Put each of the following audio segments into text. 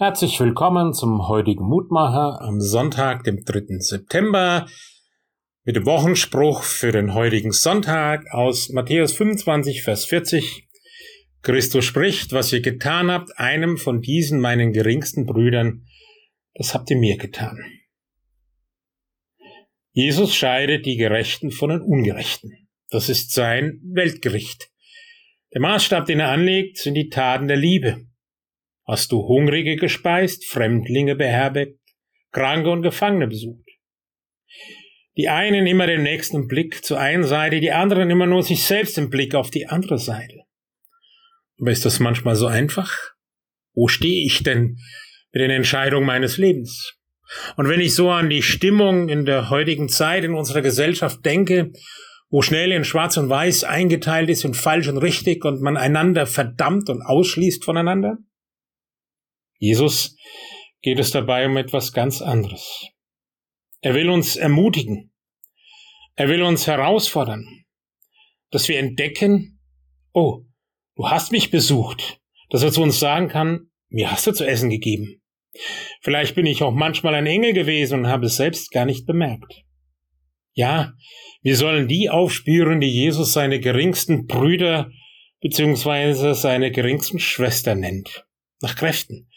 Herzlich willkommen zum heutigen Mutmacher am Sonntag, dem 3. September, mit dem Wochenspruch für den heutigen Sonntag aus Matthäus 25, Vers 40. Christus spricht, was ihr getan habt, einem von diesen meinen geringsten Brüdern, das habt ihr mir getan. Jesus scheidet die Gerechten von den Ungerechten. Das ist sein Weltgericht. Der Maßstab, den er anlegt, sind die Taten der Liebe. Hast du Hungrige gespeist, Fremdlinge beherbergt, Kranke und Gefangene besucht? Die einen immer den nächsten Blick zur einen Seite, die anderen immer nur sich selbst im Blick auf die andere Seite. Aber ist das manchmal so einfach? Wo stehe ich denn mit den Entscheidungen meines Lebens? Und wenn ich so an die Stimmung in der heutigen Zeit in unserer Gesellschaft denke, wo schnell in Schwarz und Weiß eingeteilt ist in falsch und richtig und man einander verdammt und ausschließt voneinander, Jesus geht es dabei um etwas ganz anderes. Er will uns ermutigen. Er will uns herausfordern, dass wir entdecken, oh, du hast mich besucht, dass er zu uns sagen kann, mir hast du zu essen gegeben. Vielleicht bin ich auch manchmal ein Engel gewesen und habe es selbst gar nicht bemerkt. Ja, wir sollen die aufspüren, die Jesus seine geringsten Brüder bzw. seine geringsten Schwester nennt nach Kräften.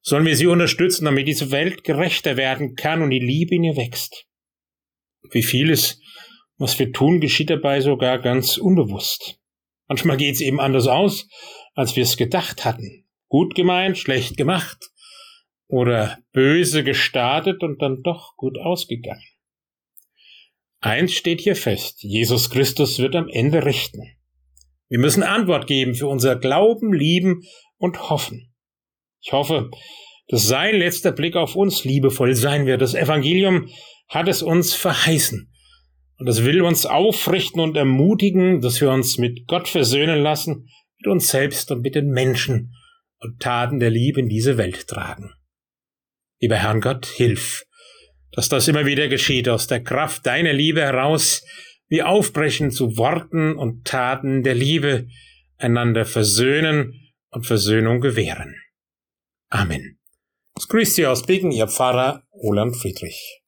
Sollen wir sie unterstützen, damit diese Welt gerechter werden kann und die Liebe in ihr wächst. Wie vieles, was wir tun, geschieht dabei sogar ganz unbewusst. Manchmal geht es eben anders aus, als wir es gedacht hatten. Gut gemeint, schlecht gemacht. Oder böse gestartet und dann doch gut ausgegangen. Eins steht hier fest, Jesus Christus wird am Ende richten. Wir müssen Antwort geben für unser Glauben, Lieben und Hoffen. Ich hoffe, dass sein letzter Blick auf uns liebevoll sein wird. Das Evangelium hat es uns verheißen. Und es will uns aufrichten und ermutigen, dass wir uns mit Gott versöhnen lassen, mit uns selbst und mit den Menschen und Taten der Liebe in diese Welt tragen. Lieber Herrn Gott, hilf, dass das immer wieder geschieht, aus der Kraft deiner Liebe heraus, wir aufbrechen zu Worten und Taten der Liebe, einander versöhnen und Versöhnung gewähren. Amen. Es grüßt Sie aus Bingen, Ihr Pfarrer Roland Friedrich.